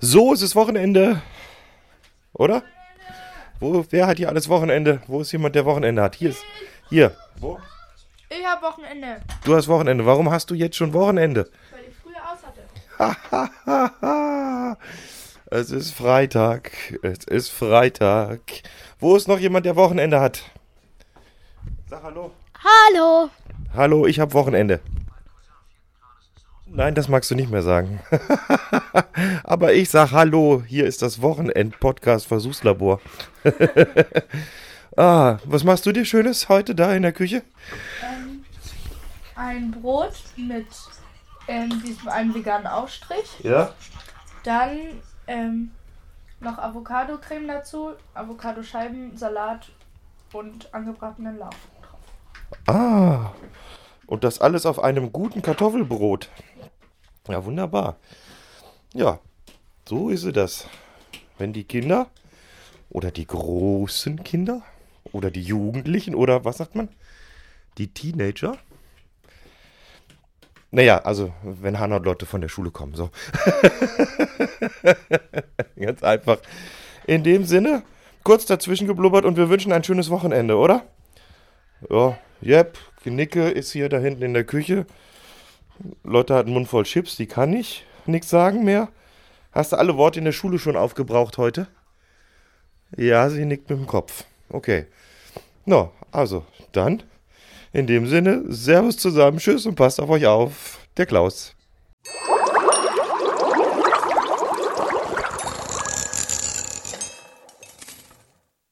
So, es ist Wochenende. Oder? Wo, wer hat hier alles Wochenende? Wo ist jemand, der Wochenende hat? Hier ist. Hier. Wo? Ich hab Wochenende, Du hast Wochenende. Warum hast du jetzt schon Wochenende? weil ich früher aus hatte. es ist Freitag. Es ist Freitag. Wo ist noch jemand, der Wochenende hat? Sag hallo. Hallo. Hallo, ich habe Wochenende. Nein, das magst du nicht mehr sagen. Aber ich sag Hallo, hier ist das Wochenend-Podcast Versuchslabor. ah, was machst du dir Schönes heute da in der Küche? Ein Brot mit ähm, diesem einen veganen Aufstrich. Ja. Dann ähm, noch Avocado-Creme dazu, Avocadoscheiben, Salat und angebratenen Lauch. Ah, und das alles auf einem guten Kartoffelbrot. Ja, wunderbar. Ja, so ist das. Wenn die Kinder oder die großen Kinder oder die Jugendlichen oder was sagt man? Die Teenager. Naja, also wenn Hannah und Lotte von der Schule kommen, so. Ganz einfach. In dem Sinne, kurz dazwischen geblubbert und wir wünschen ein schönes Wochenende, oder? Ja, yep, Nicke ist hier da hinten in der Küche. Hat einen Mund voll Chips, die kann nicht. Nichts sagen mehr. Hast du alle Worte in der Schule schon aufgebraucht heute? Ja, sie nickt mit dem Kopf. Okay. No, also, dann, in dem Sinne, Servus zusammen, Tschüss und passt auf euch auf. Der Klaus.